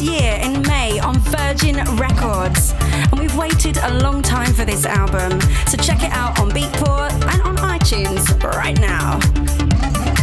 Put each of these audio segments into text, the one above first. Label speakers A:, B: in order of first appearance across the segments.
A: year in May on Virgin Records. And we've waited a long time for this album, so check it out on Beatport and on iTunes right now.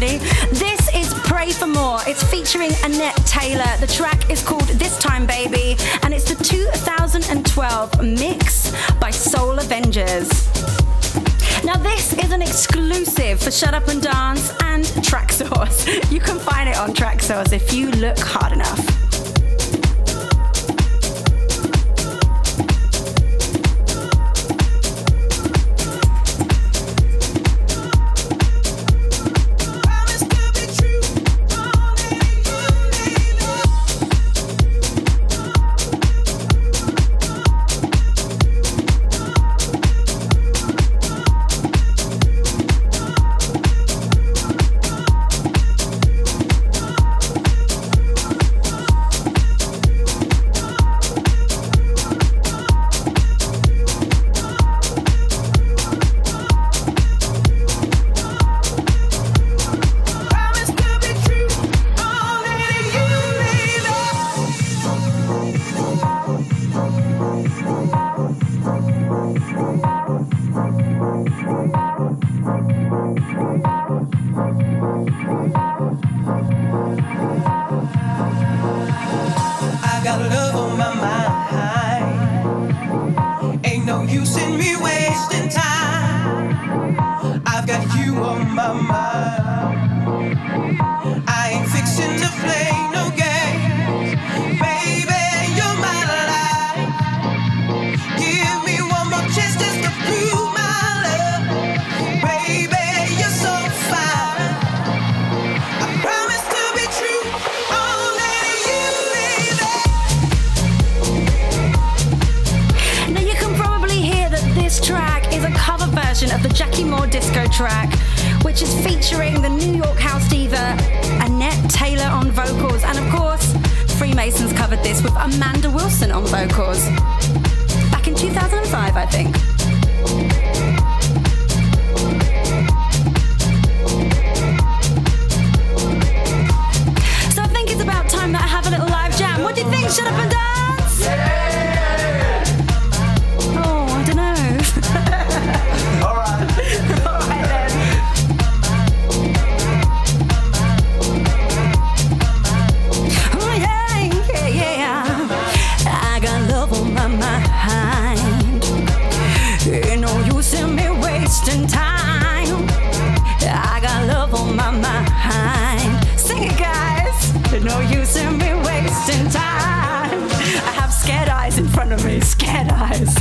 A: Already. This is Pray for More. It's featuring Annette Taylor. The track is called This Time Baby, and it's the 2012 mix by Soul Avengers. Now, this is an exclusive for Shut Up and Dance and Traxsource. You can find it on Traxsource if you look hard enough. This track is a cover version of the Jackie Moore disco track, which is featuring the New York house diva Annette Taylor on vocals, and of course, Freemasons covered this with Amanda Wilson
B: on vocals back in 2005, I think. So I think it's
A: about time that I have a little live jam. What do you think? Shut up and dance! Yeah.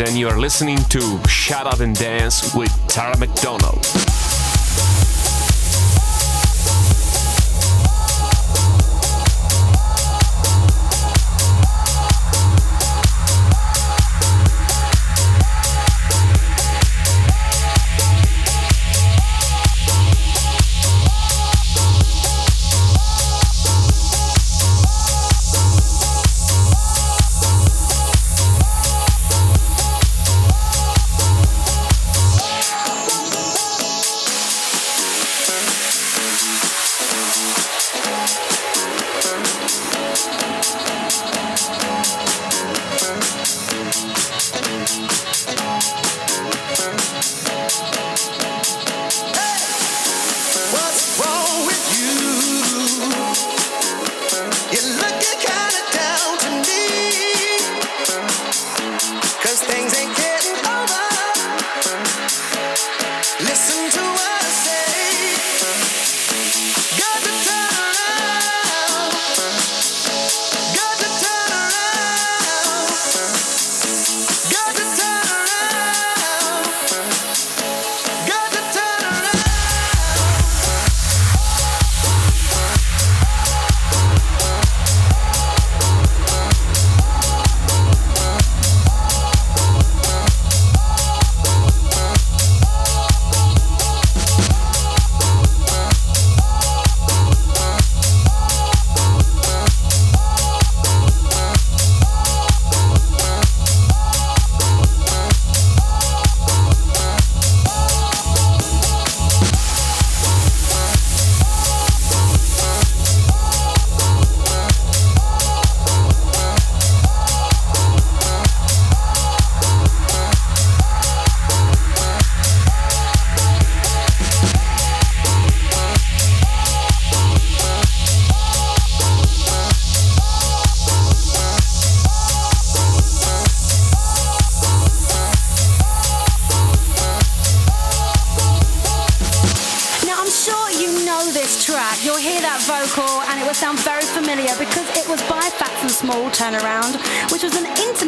A: and you're listening to Shut Up and Dance with Tara McDonald.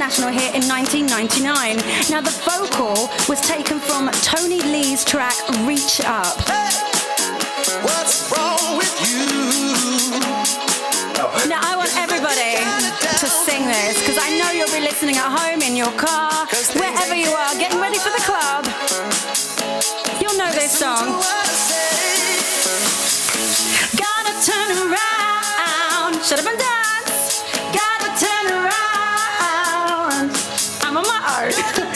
A: International hit in 1999. Now, the vocal was taken from Tony Lee's track Reach Up. Hey,
C: what's wrong with you?
A: Now, I want everybody to sing this because I know you'll be listening at home, in your car, wherever you are, getting ready for the club. You'll know this song. Gonna turn around. Shut up and dance. On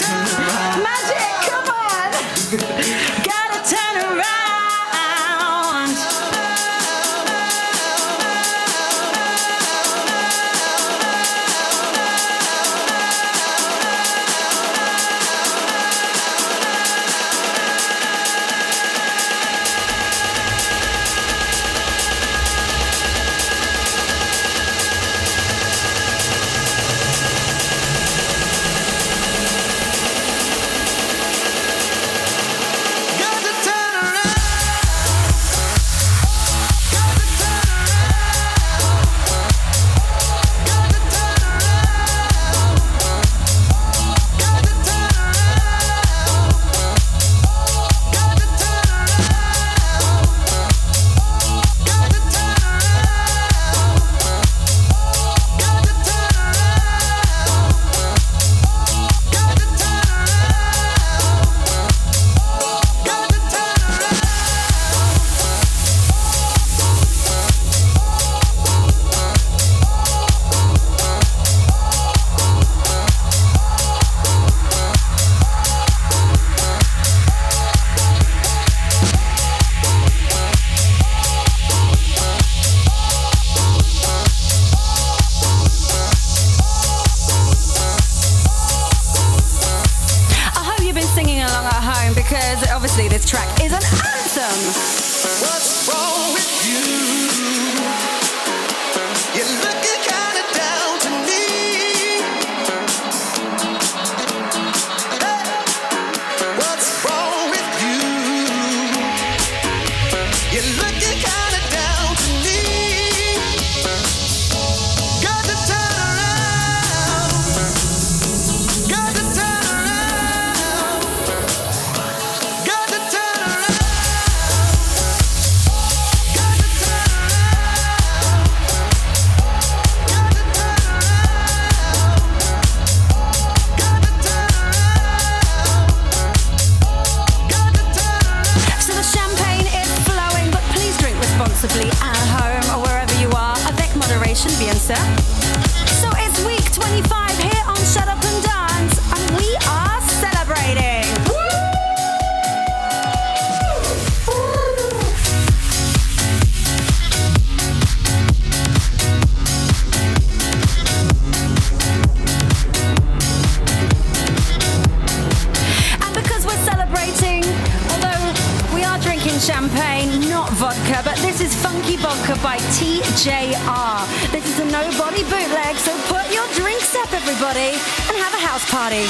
A: champagne, not vodka, but this is Funky Vodka by TJR. This is a nobody bootleg, so put your drinks up, everybody, and have a house party.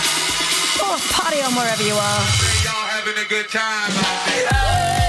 A: Or party on wherever you are. Y'all having a good time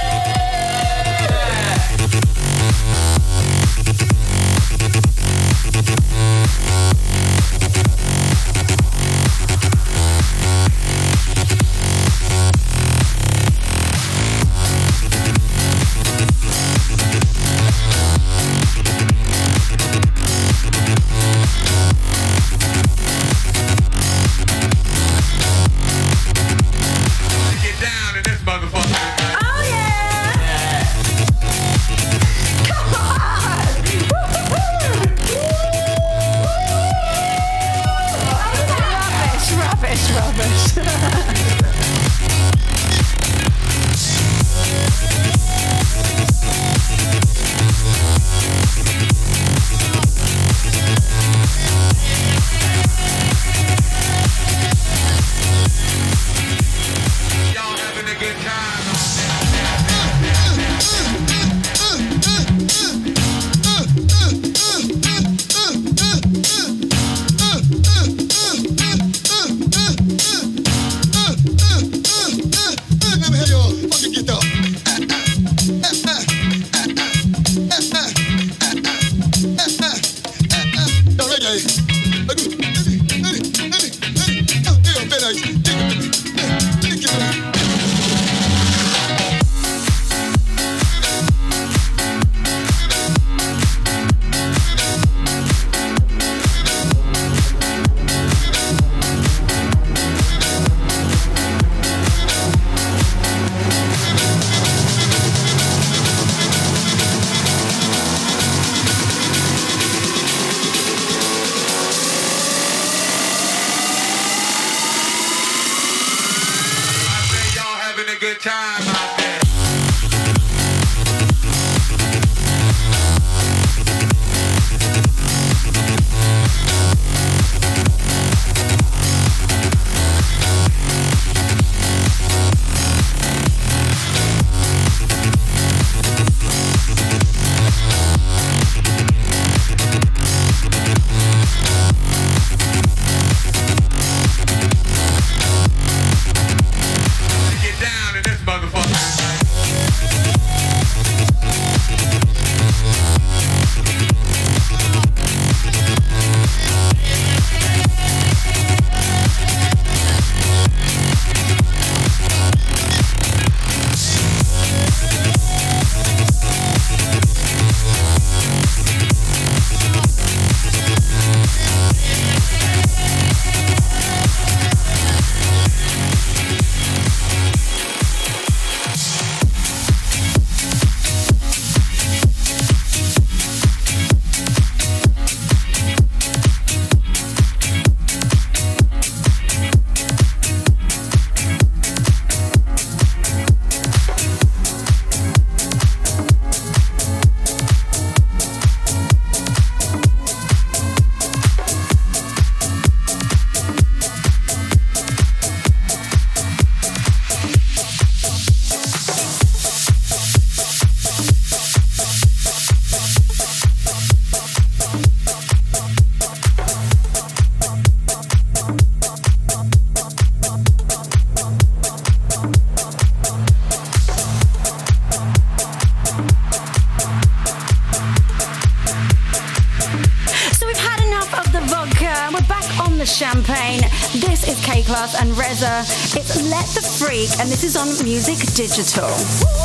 A: Music Digital.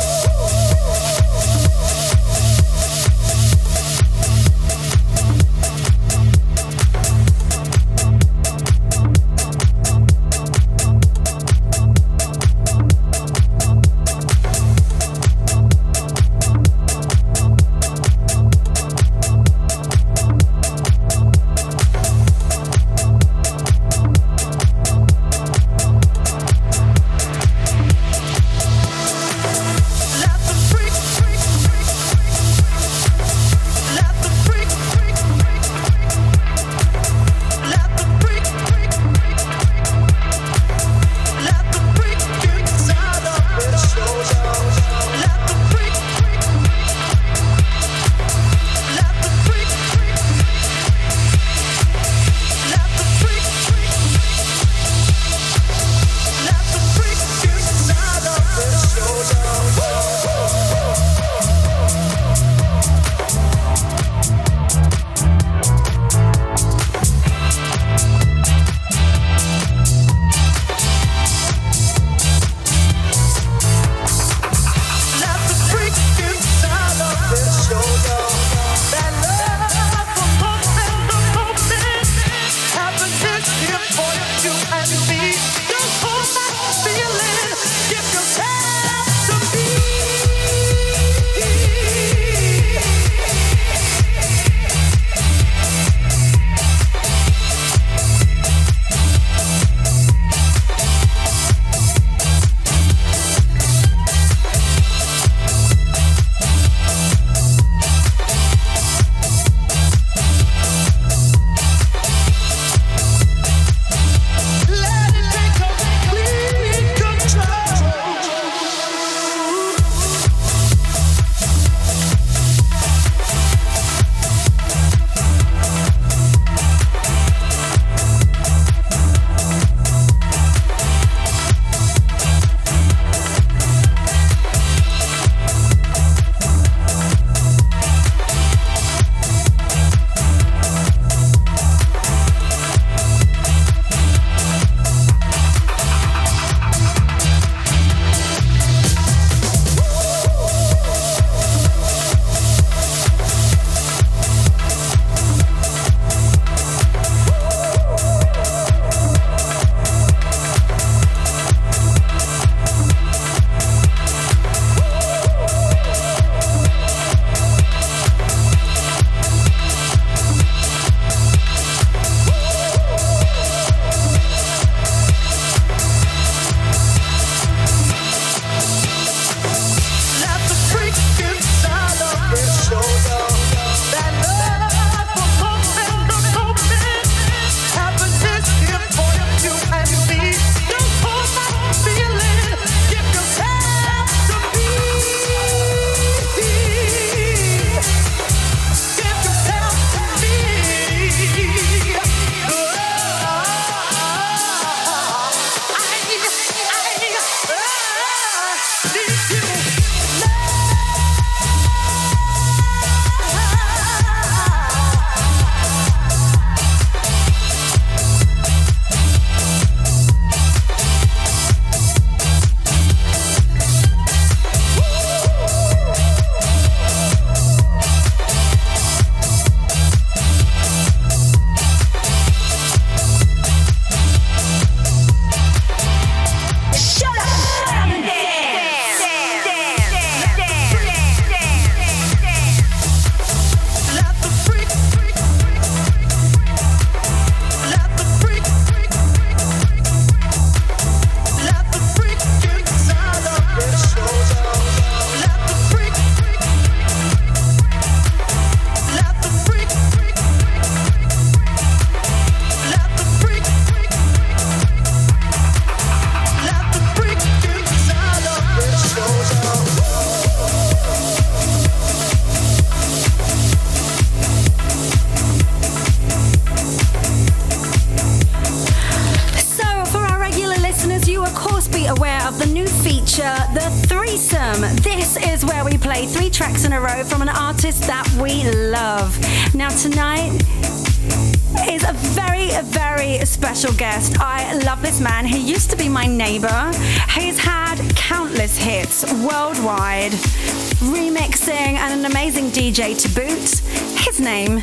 A: His name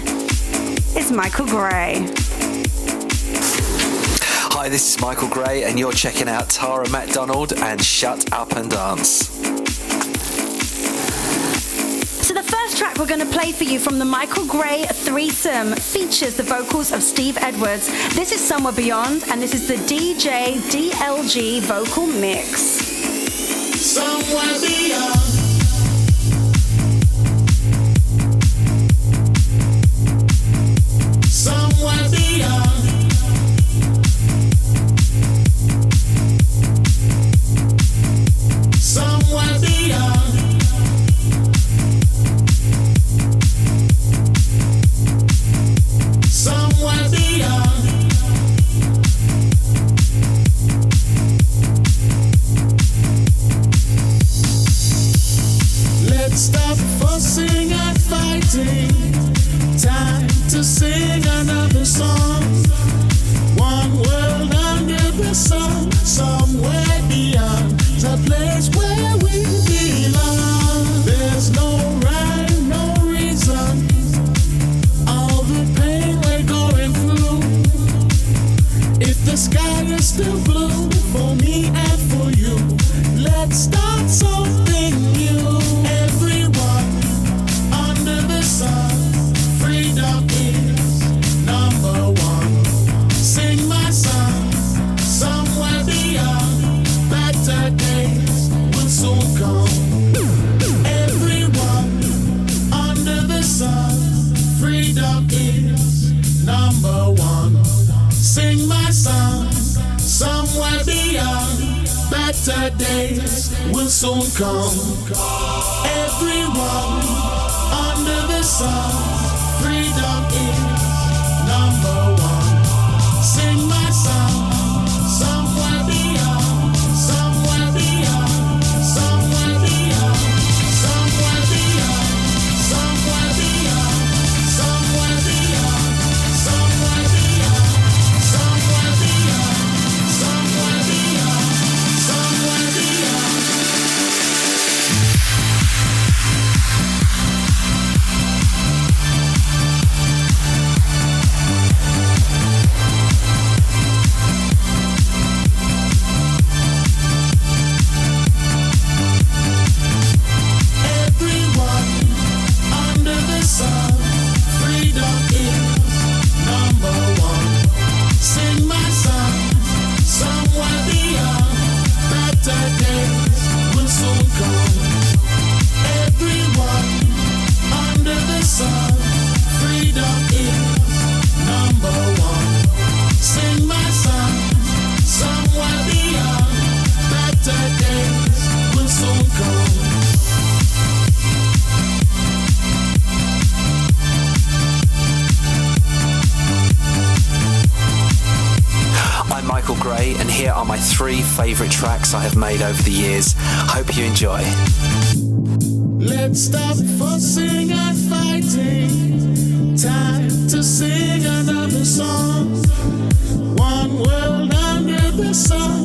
A: is Michael Gray.
D: Hi, this is Michael Gray, and you're checking out Tara McDonald and Shut Up and Dance.
A: So, the first track we're going to play for you from the Michael Gray threesome features the vocals of Steve Edwards. This is Somewhere Beyond, and this is the DJ DLG vocal mix.
C: Somewhere Beyond. better days will soon come. Everyone under the sun, freedom is number one. Sing my song.
D: Neil Gray, and here are my three favourite tracks I have made over the years. Hope you enjoy.
C: Let's stop fussing and fighting. Time to sing another song. One world under the sun.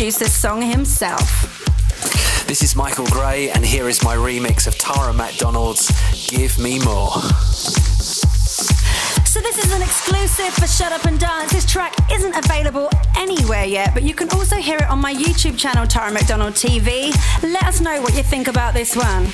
A: This song himself.
D: This is Michael Gray, and here is my remix of Tara McDonald's Give Me More.
A: So this is an exclusive for Shut Up and Dance. This track isn't available anywhere yet, but you can also hear it on my YouTube channel, Tara McDonald TV. Let us know what you think about this one.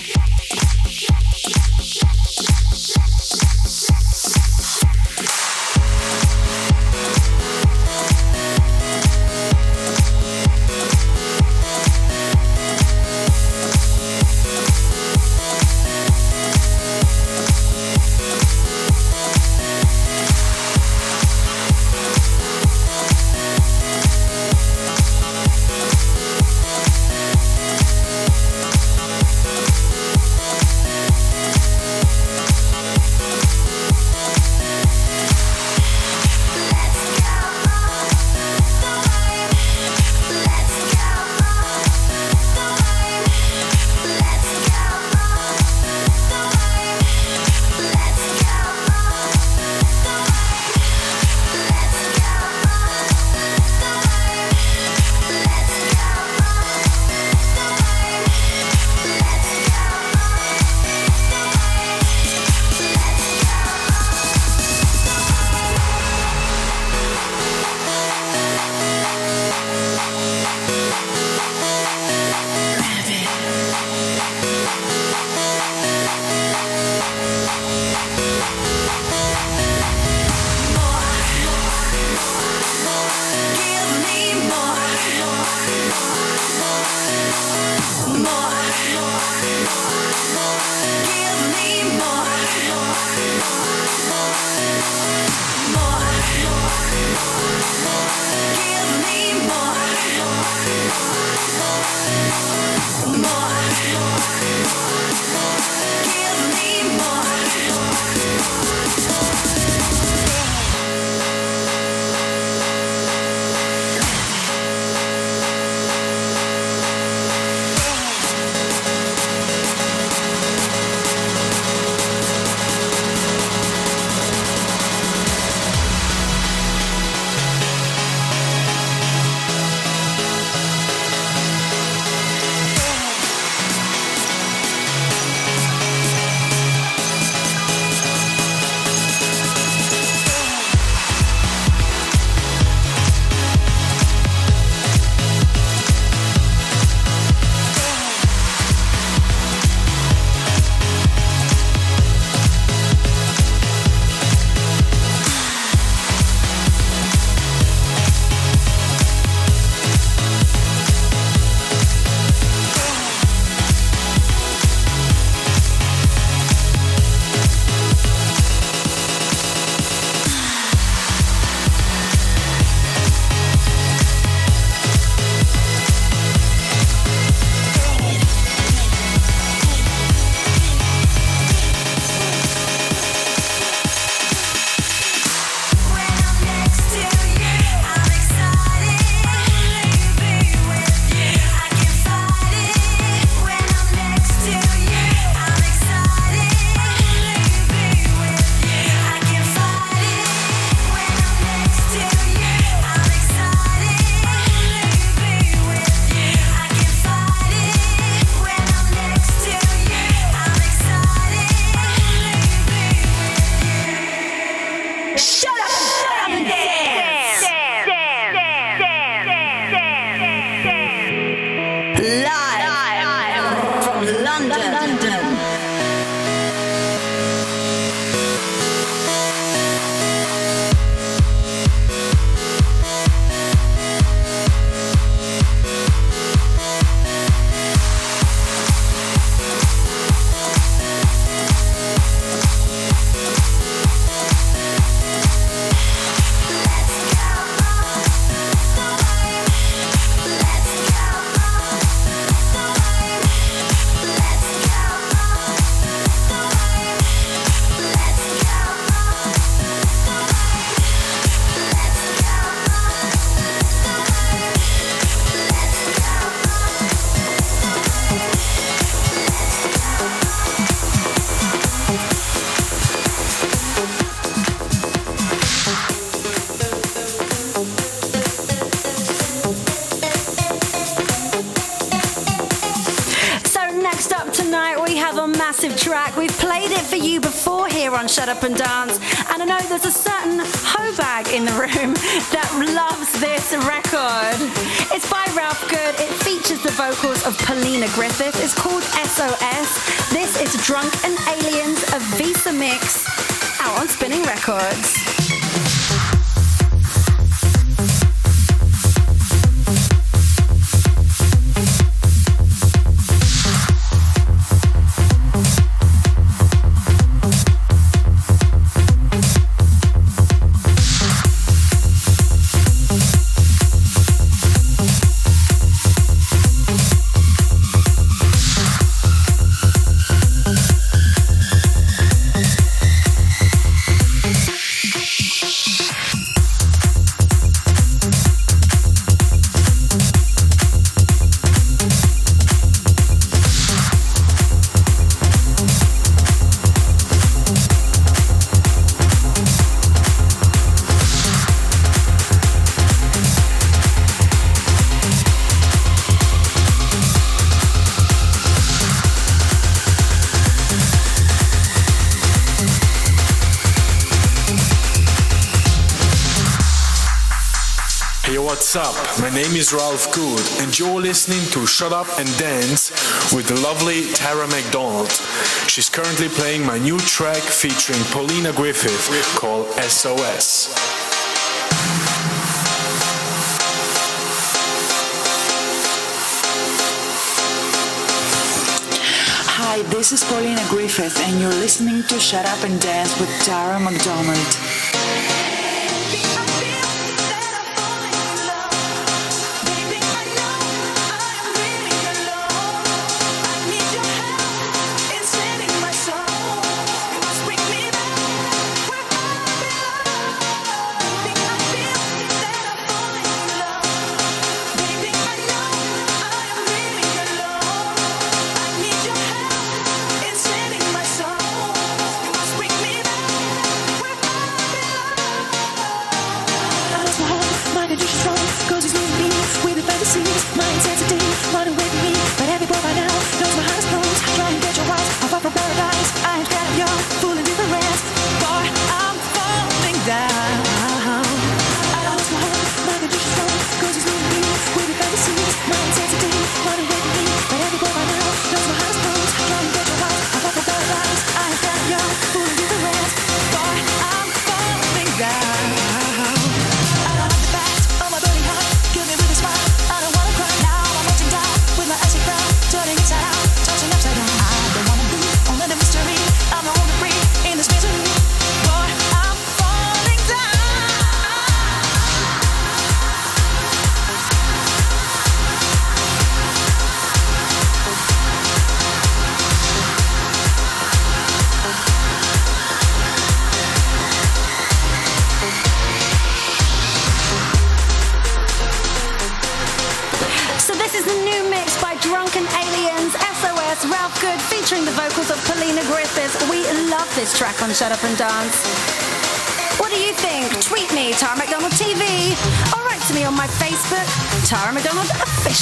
A: Of Griffith. It's called SOS. This is Drunk and Aliens, a Visa mix out on Spinnin' Records.
E: Up? My name is Ralph Good, and you're listening to Shut Up and Dance with the lovely Tara McDonald. She's currently playing my new track featuring Paulina Griffith called SOS.
B: Hi, this is Paulina Griffith, and you're listening to Shut Up and Dance with Tara McDonald.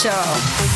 A: Official.